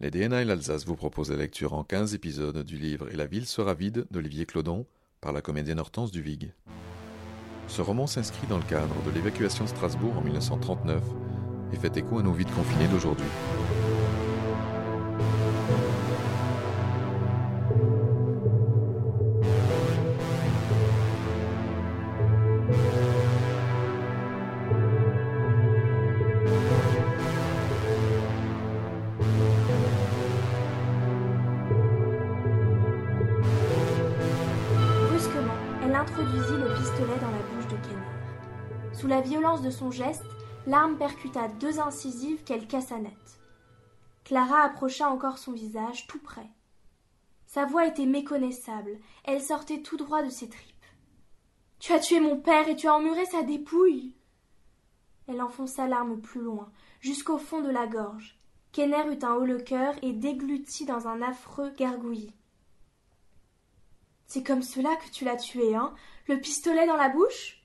Les DNA et l'Alsace vous proposent la lecture en 15 épisodes du livre Et la ville sera vide d'Olivier Clodon par la comédienne Hortense Duvig. Ce roman s'inscrit dans le cadre de l'évacuation de Strasbourg en 1939 et fait écho à nos vides confinés d'aujourd'hui. La violence de son geste, l'arme percuta deux incisives qu'elle cassa net. Clara approcha encore son visage tout près. Sa voix était méconnaissable, elle sortait tout droit de ses tripes. Tu as tué mon père et tu as emmuré sa dépouille. Elle enfonça l'arme plus loin, jusqu'au fond de la gorge. Kenner eut un haut le cœur et déglutit dans un affreux gargouillis. C'est comme cela que tu l'as tué, hein? Le pistolet dans la bouche?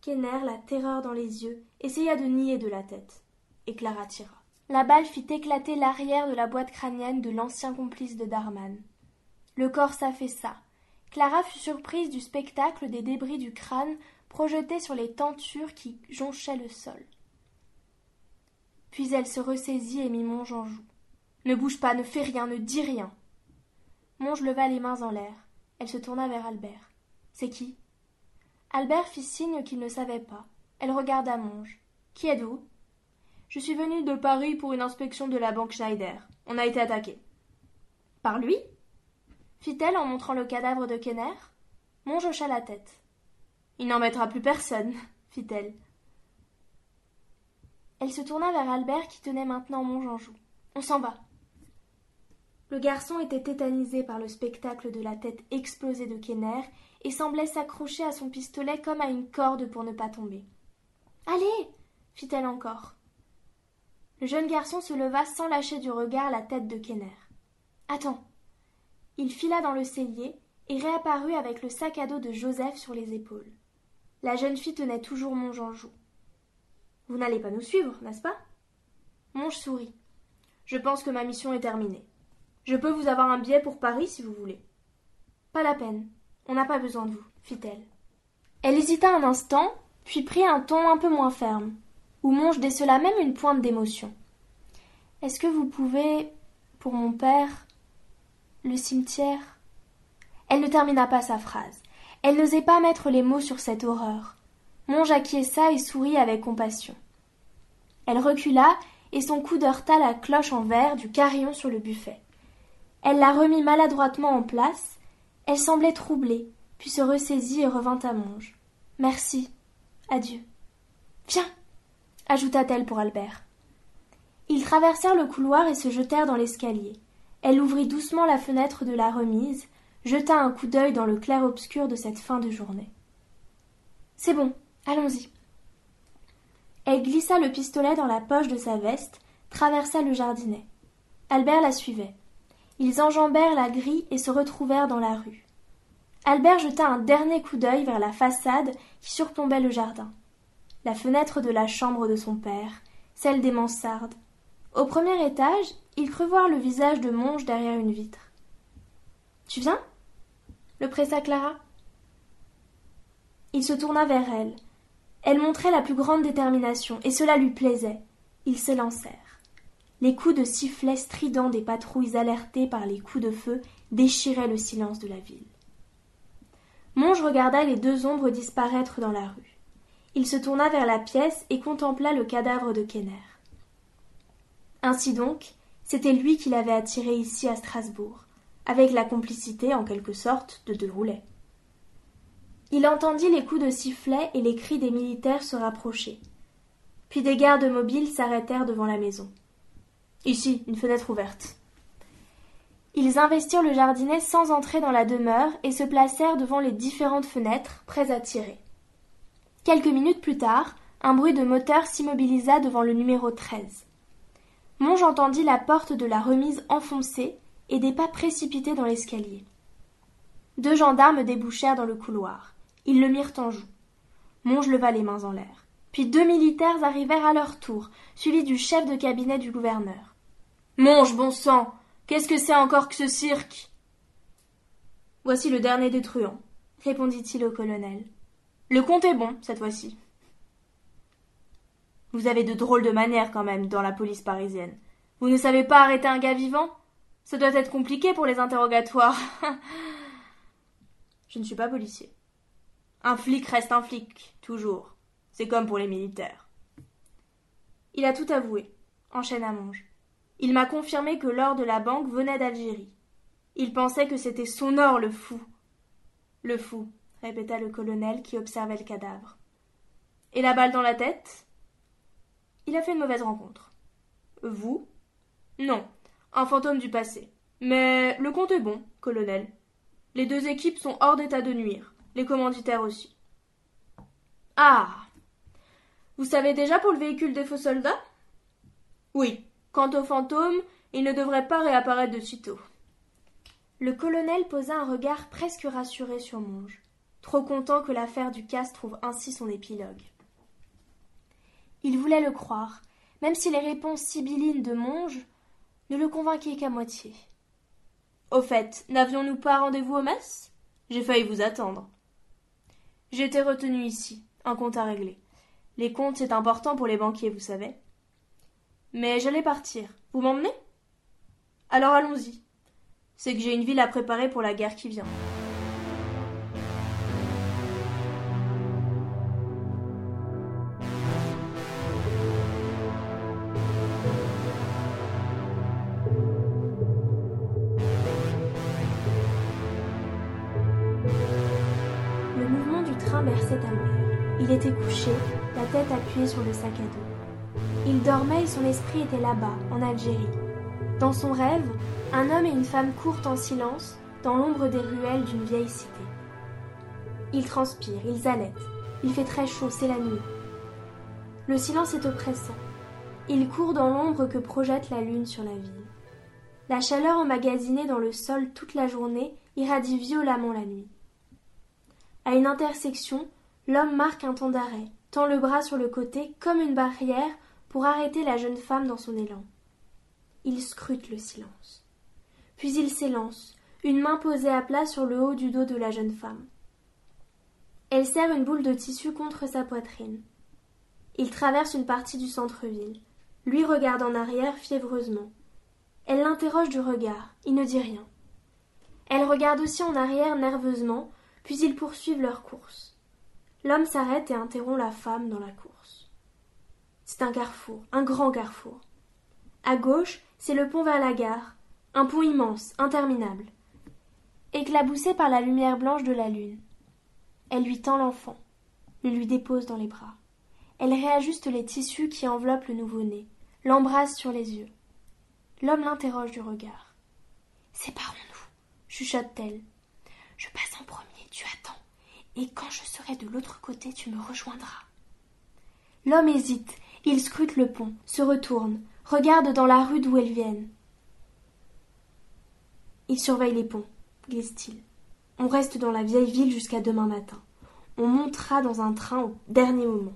Kenner, la terreur dans les yeux, essaya de nier de la tête. Et Clara tira. La balle fit éclater l'arrière de la boîte crânienne de l'ancien complice de Darman. Le corps s'affaissa. Clara fut surprise du spectacle des débris du crâne projetés sur les tentures qui jonchaient le sol. Puis elle se ressaisit et mit Monge en joue. Ne bouge pas, ne fais rien, ne dis rien. Monge leva les mains en l'air. Elle se tourna vers Albert. C'est qui? Albert fit signe qu'il ne savait pas. Elle regarda Monge. Qui êtes-vous? Je suis venue de Paris pour une inspection de la banque Schneider. On a été attaqué. Par lui? Fit-elle en montrant le cadavre de Kenner? Monge hocha la tête. Il n'en mettra plus personne, fit-elle. Elle se tourna vers Albert qui tenait maintenant Monge en joue. On s'en va. Le garçon était tétanisé par le spectacle de la tête explosée de Kenner et semblait s'accrocher à son pistolet comme à une corde pour ne pas tomber. Allez fit-elle encore. Le jeune garçon se leva sans lâcher du regard la tête de Kenner. Attends. Il fila dans le cellier et réapparut avec le sac à dos de Joseph sur les épaules. La jeune fille tenait toujours Monge en joue. Vous n'allez pas nous suivre, n'est-ce pas? Monge sourit. Je pense que ma mission est terminée. Je peux vous avoir un billet pour Paris si vous voulez. Pas la peine. On n'a pas besoin de vous, fit-elle. Elle hésita un instant, puis prit un ton un peu moins ferme, où Monge décela même une pointe d'émotion. Est-ce que vous pouvez, pour mon père, le cimetière? Elle ne termina pas sa phrase. Elle n'osait pas mettre les mots sur cette horreur. Monge acquiesça et sourit avec compassion. Elle recula et son coude heurta la cloche en verre du carillon sur le buffet. Elle la remit maladroitement en place. Elle semblait troublée, puis se ressaisit et revint à Monge. Merci. Adieu. Viens ajouta-t-elle pour Albert. Ils traversèrent le couloir et se jetèrent dans l'escalier. Elle ouvrit doucement la fenêtre de la remise, jeta un coup d'œil dans le clair-obscur de cette fin de journée. C'est bon, allons-y. Elle glissa le pistolet dans la poche de sa veste, traversa le jardinet. Albert la suivait. Ils enjambèrent la grille et se retrouvèrent dans la rue. Albert jeta un dernier coup d'œil vers la façade qui surplombait le jardin. La fenêtre de la chambre de son père, celle des mansardes. Au premier étage, il crut voir le visage de Monge derrière une vitre. Tu viens? le pressa Clara. Il se tourna vers elle. Elle montrait la plus grande détermination, et cela lui plaisait. Ils s'élancèrent. Les coups de sifflet stridents des patrouilles alertées par les coups de feu déchiraient le silence de la ville. Monge regarda les deux ombres disparaître dans la rue. Il se tourna vers la pièce et contempla le cadavre de Kenner. Ainsi donc, c'était lui qui l'avait attiré ici à Strasbourg, avec la complicité, en quelque sorte, de Deroulet. Il entendit les coups de sifflet et les cris des militaires se rapprocher. puis des gardes mobiles s'arrêtèrent devant la maison. Ici, une fenêtre ouverte. Ils investirent le jardinet sans entrer dans la demeure et se placèrent devant les différentes fenêtres, prêts à tirer. Quelques minutes plus tard, un bruit de moteur s'immobilisa devant le numéro 13. Monge entendit la porte de la remise enfoncée et des pas précipités dans l'escalier. Deux gendarmes débouchèrent dans le couloir. Ils le mirent en joue. Monge leva les mains en l'air. Puis deux militaires arrivèrent à leur tour, suivis du chef de cabinet du gouverneur. Monge, bon sang. Qu'est-ce que c'est encore que ce cirque? Voici le dernier des truands, répondit-il au colonel. Le compte est bon, cette fois-ci. Vous avez de drôles de manières quand même dans la police parisienne. Vous ne savez pas arrêter un gars vivant? Ça doit être compliqué pour les interrogatoires. Je ne suis pas policier. Un flic reste un flic, toujours. C'est comme pour les militaires. Il a tout avoué, enchaîna Monge. Il m'a confirmé que l'or de la banque venait d'Algérie. Il pensait que c'était son or, le fou. Le fou, répéta le colonel qui observait le cadavre. Et la balle dans la tête? Il a fait une mauvaise rencontre. Vous? Non, un fantôme du passé. Mais le compte est bon, colonel. Les deux équipes sont hors d'état de nuire, les commanditaires aussi. Ah Vous savez déjà pour le véhicule des faux soldats? Oui. Quant au fantôme, il ne devrait pas réapparaître de sitôt. Le colonel posa un regard presque rassuré sur Monge, trop content que l'affaire du casse trouve ainsi son épilogue. Il voulait le croire, même si les réponses sibyllines de Monge ne le convainquaient qu'à moitié. Au fait, n'avions-nous pas rendez-vous au mess J'ai failli vous attendre. J'ai été retenu ici, un compte à régler. Les comptes, c'est important pour les banquiers, vous savez. Mais j'allais partir. Vous m'emmenez? Alors allons-y. C'est que j'ai une ville à préparer pour la guerre qui vient. Le mouvement du train berçait Albert. Il était couché, la tête appuyée sur le sac à dos. Il dormait et son esprit était là-bas, en Algérie. Dans son rêve, un homme et une femme courent en silence dans l'ombre des ruelles d'une vieille cité. Ils transpirent, ils halètent. Il fait très chaud, c'est la nuit. Le silence est oppressant. Ils courent dans l'ombre que projette la lune sur la ville. La chaleur emmagasinée dans le sol toute la journée irradie violemment la nuit. À une intersection, l'homme marque un temps d'arrêt, tend le bras sur le côté comme une barrière pour arrêter la jeune femme dans son élan. Il scrute le silence. Puis il s'élance, une main posée à plat sur le haut du dos de la jeune femme. Elle serre une boule de tissu contre sa poitrine. Il traverse une partie du centre-ville. Lui regarde en arrière fiévreusement. Elle l'interroge du regard. Il ne dit rien. Elle regarde aussi en arrière nerveusement, puis ils poursuivent leur course. L'homme s'arrête et interrompt la femme dans la course. C'est un carrefour, un grand carrefour. À gauche, c'est le pont vers la gare, un pont immense, interminable, éclaboussé par la lumière blanche de la lune. Elle lui tend l'enfant, le lui dépose dans les bras. Elle réajuste les tissus qui enveloppent le nouveau-né, l'embrasse sur les yeux. L'homme l'interroge du regard. Séparons-nous, chuchote-t-elle. Je passe en premier, tu attends, et quand je serai de l'autre côté, tu me rejoindras. L'homme hésite, il scrute le pont, se retourne, regarde dans la rue d'où elles viennent. Il surveille les ponts, glisse-t-il. On reste dans la vieille ville jusqu'à demain matin. On montera dans un train au dernier moment.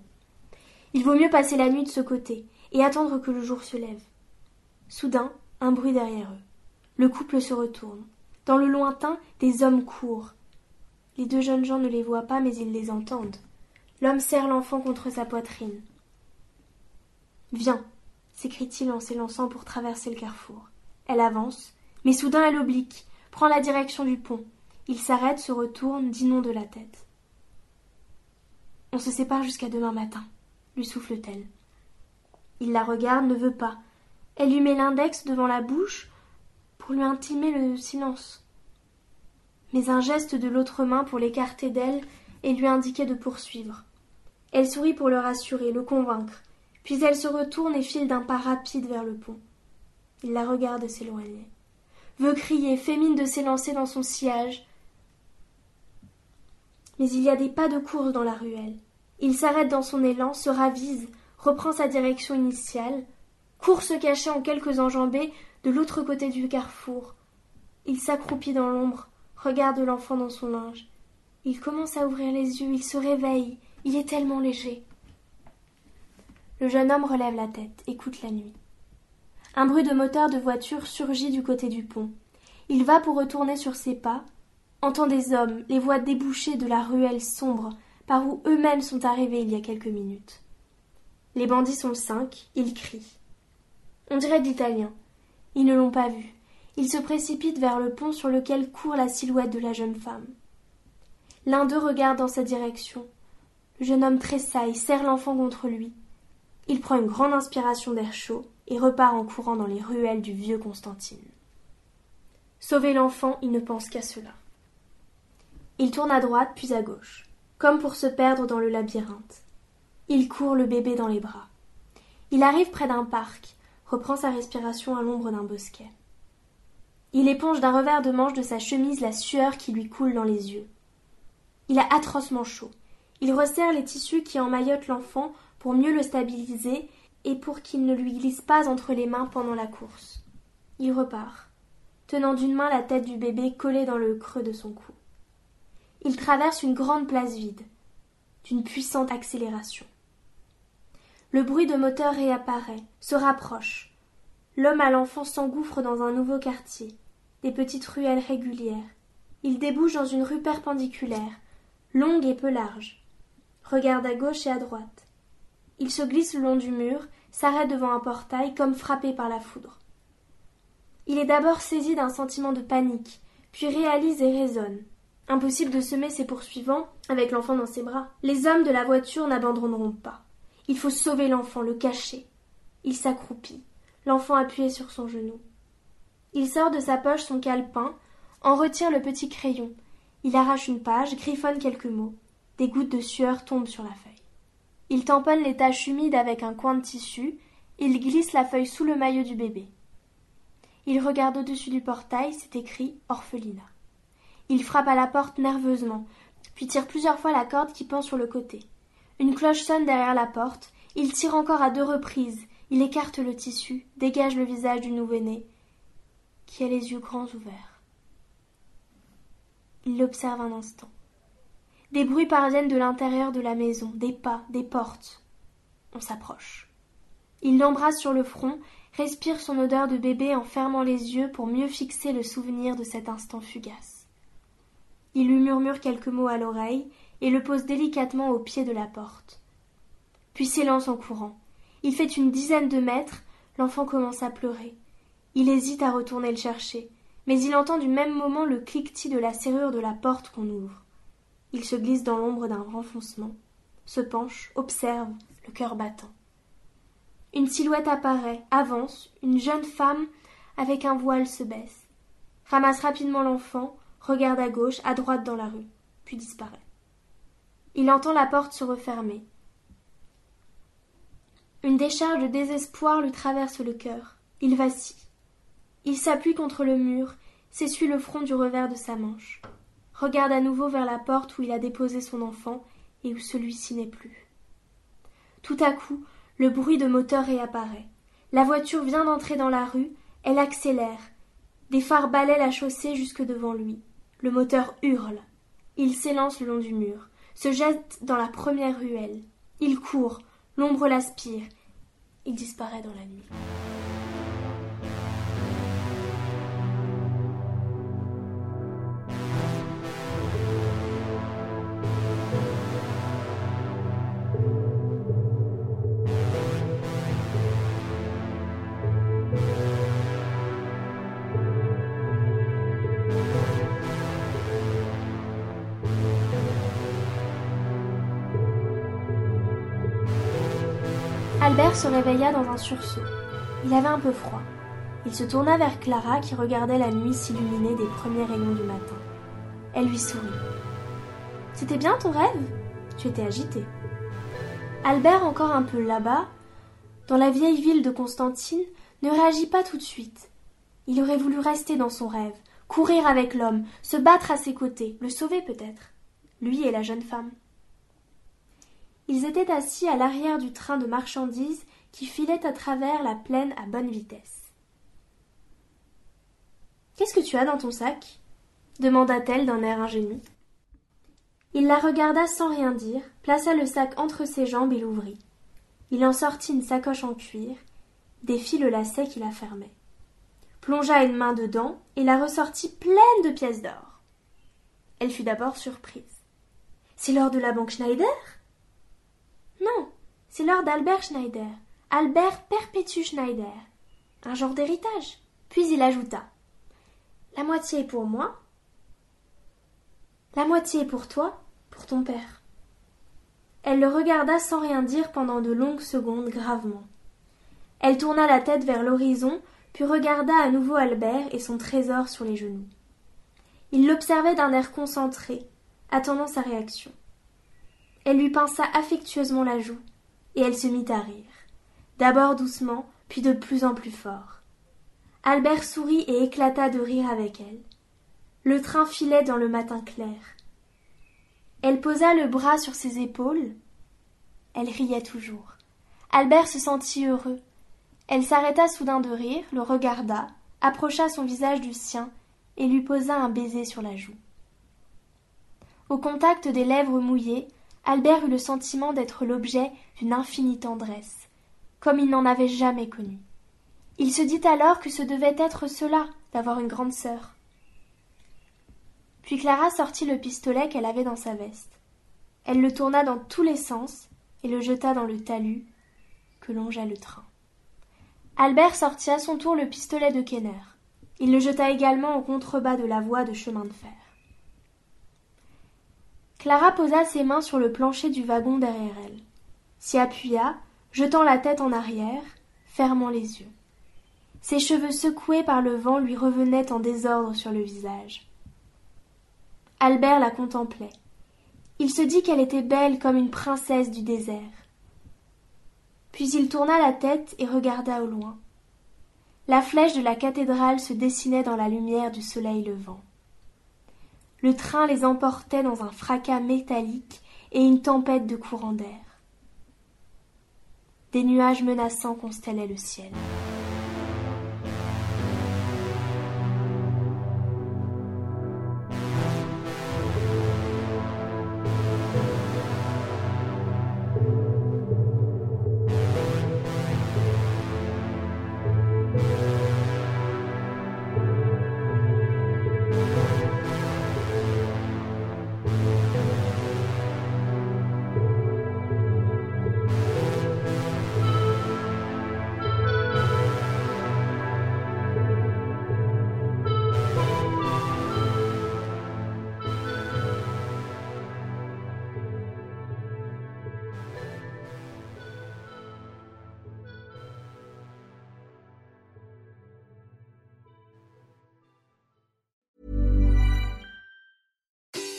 Il vaut mieux passer la nuit de ce côté et attendre que le jour se lève. Soudain, un bruit derrière eux. Le couple se retourne. Dans le lointain, des hommes courent. Les deux jeunes gens ne les voient pas, mais ils les entendent. L'homme serre l'enfant contre sa poitrine. Viens, s'écrie-t-il en s'élançant pour traverser le carrefour. Elle avance, mais soudain elle oblique, prend la direction du pont. Il s'arrête, se retourne, dit non de la tête. On se sépare jusqu'à demain matin, lui souffle-t-elle. Il la regarde, ne veut pas. Elle lui met l'index devant la bouche pour lui intimer le silence. Mais un geste de l'autre main pour l'écarter d'elle et lui indiquer de poursuivre. Elle sourit pour le rassurer, le convaincre, Puis elle se retourne et file d'un pas rapide vers le pont. Il la regarde s'éloigner. Veut crier, fait mine de s'élancer dans son sillage. Mais il y a des pas de course dans la ruelle. Il s'arrête dans son élan, se ravise, reprend sa direction initiale, court se cacher en quelques enjambées de l'autre côté du carrefour. Il s'accroupit dans l'ombre, regarde l'enfant dans son linge. Il commence à ouvrir les yeux, il se réveille, il est tellement léger. Le jeune homme relève la tête, écoute la nuit. Un bruit de moteur de voiture surgit du côté du pont. Il va pour retourner sur ses pas, entend des hommes, les voix débouchées de la ruelle sombre par où eux-mêmes sont arrivés il y a quelques minutes. Les bandits sont cinq, ils crient. On dirait d'Italiens. Ils ne l'ont pas vu. Ils se précipitent vers le pont sur lequel court la silhouette de la jeune femme. L'un d'eux regarde dans sa direction. Le jeune homme tressaille, serre l'enfant contre lui. Il prend une grande inspiration d'air chaud et repart en courant dans les ruelles du vieux Constantine. Sauver l'enfant, il ne pense qu'à cela. Il tourne à droite puis à gauche, comme pour se perdre dans le labyrinthe. Il court le bébé dans les bras. Il arrive près d'un parc, reprend sa respiration à l'ombre d'un bosquet. Il éponge d'un revers de manche de sa chemise la sueur qui lui coule dans les yeux. Il a atrocement chaud. Il resserre les tissus qui emmaillotent l'enfant pour mieux le stabiliser et pour qu'il ne lui glisse pas entre les mains pendant la course. Il repart, tenant d'une main la tête du bébé collée dans le creux de son cou. Il traverse une grande place vide, d'une puissante accélération. Le bruit de moteur réapparaît, se rapproche. L'homme à l'enfant s'engouffre dans un nouveau quartier, des petites ruelles régulières. Il débouche dans une rue perpendiculaire, longue et peu large. Regarde à gauche et à droite. Il se glisse le long du mur, s'arrête devant un portail comme frappé par la foudre. Il est d'abord saisi d'un sentiment de panique, puis réalise et raisonne. Impossible de semer ses poursuivants avec l'enfant dans ses bras. Les hommes de la voiture n'abandonneront pas. Il faut sauver l'enfant, le cacher. Il s'accroupit, l'enfant appuyé sur son genou. Il sort de sa poche son calepin, en retire le petit crayon, il arrache une page, griffonne quelques mots. Des gouttes de sueur tombent sur la feuille. Il tamponne les taches humides avec un coin de tissu, il glisse la feuille sous le maillot du bébé. Il regarde au-dessus du portail, c'est écrit orphelinat. Il frappe à la porte nerveusement, puis tire plusieurs fois la corde qui pend sur le côté. Une cloche sonne derrière la porte, il tire encore à deux reprises, il écarte le tissu, dégage le visage du nouveau-né, qui a les yeux grands ouverts. Il l'observe un instant. Des bruits parviennent de l'intérieur de la maison, des pas, des portes. On s'approche. Il l'embrasse sur le front, respire son odeur de bébé en fermant les yeux pour mieux fixer le souvenir de cet instant fugace. Il lui murmure quelques mots à l'oreille et le pose délicatement au pied de la porte. Puis s'élance en courant. Il fait une dizaine de mètres, l'enfant commence à pleurer. Il hésite à retourner le chercher mais il entend du même moment le cliquetis de la serrure de la porte qu'on ouvre. Il se glisse dans l'ombre d'un renfoncement, se penche, observe, le cœur battant. Une silhouette apparaît, avance, une jeune femme avec un voile se baisse, ramasse rapidement l'enfant, regarde à gauche, à droite dans la rue, puis disparaît. Il entend la porte se refermer. Une décharge de désespoir lui traverse le cœur. Il vacille. Il s'appuie contre le mur, s'essuie le front du revers de sa manche, regarde à nouveau vers la porte où il a déposé son enfant et où celui-ci n'est plus. Tout à coup, le bruit de moteur réapparaît. La voiture vient d'entrer dans la rue, elle accélère. Des phares balaient la chaussée jusque devant lui. Le moteur hurle. Il s'élance le long du mur, se jette dans la première ruelle. Il court, l'ombre l'aspire. Il disparaît dans la nuit. Albert se réveilla dans un sursaut. Il avait un peu froid. Il se tourna vers Clara qui regardait la nuit s'illuminer des premiers rayons du matin. Elle lui sourit. C'était bien ton rêve? Tu étais agité. Albert, encore un peu là-bas, dans la vieille ville de Constantine, ne réagit pas tout de suite. Il aurait voulu rester dans son rêve, courir avec l'homme, se battre à ses côtés, le sauver peut-être, lui et la jeune femme. Ils étaient assis à l'arrière du train de marchandises qui filait à travers la plaine à bonne vitesse. Qu'est-ce que tu as dans ton sac? demanda-t-elle d'un air ingénu. Il la regarda sans rien dire, plaça le sac entre ses jambes et l'ouvrit. Il en sortit une sacoche en cuir, défit le lacet qui la fermait, plongea une main dedans et la ressortit pleine de pièces d'or. Elle fut d'abord surprise. C'est l'or de la banque Schneider? Non, c'est l'or d'Albert Schneider, Albert Perpétue Schneider, un genre d'héritage. Puis il ajouta La moitié est pour moi, la moitié est pour toi, pour ton père. Elle le regarda sans rien dire pendant de longues secondes gravement. Elle tourna la tête vers l'horizon, puis regarda à nouveau Albert et son trésor sur les genoux. Il l'observait d'un air concentré, attendant sa réaction. Elle lui pinça affectueusement la joue, et elle se mit à rire, d'abord doucement, puis de plus en plus fort. Albert sourit et éclata de rire avec elle. Le train filait dans le matin clair. Elle posa le bras sur ses épaules. Elle riait toujours. Albert se sentit heureux. Elle s'arrêta soudain de rire, le regarda, approcha son visage du sien et lui posa un baiser sur la joue. Au contact des lèvres mouillées, Albert eut le sentiment d'être l'objet d'une infinie tendresse, comme il n'en avait jamais connu. Il se dit alors que ce devait être cela d'avoir une grande sœur. Puis Clara sortit le pistolet qu'elle avait dans sa veste. Elle le tourna dans tous les sens et le jeta dans le talus que longea le train. Albert sortit à son tour le pistolet de Kenner. Il le jeta également au contrebas de la voie de chemin de fer. Clara posa ses mains sur le plancher du wagon derrière elle, s'y appuya, jetant la tête en arrière, fermant les yeux. Ses cheveux secoués par le vent lui revenaient en désordre sur le visage. Albert la contemplait. Il se dit qu'elle était belle comme une princesse du désert. Puis il tourna la tête et regarda au loin. La flèche de la cathédrale se dessinait dans la lumière du soleil levant. Le train les emportait dans un fracas métallique et une tempête de courants d'air. Des nuages menaçants constellaient le ciel.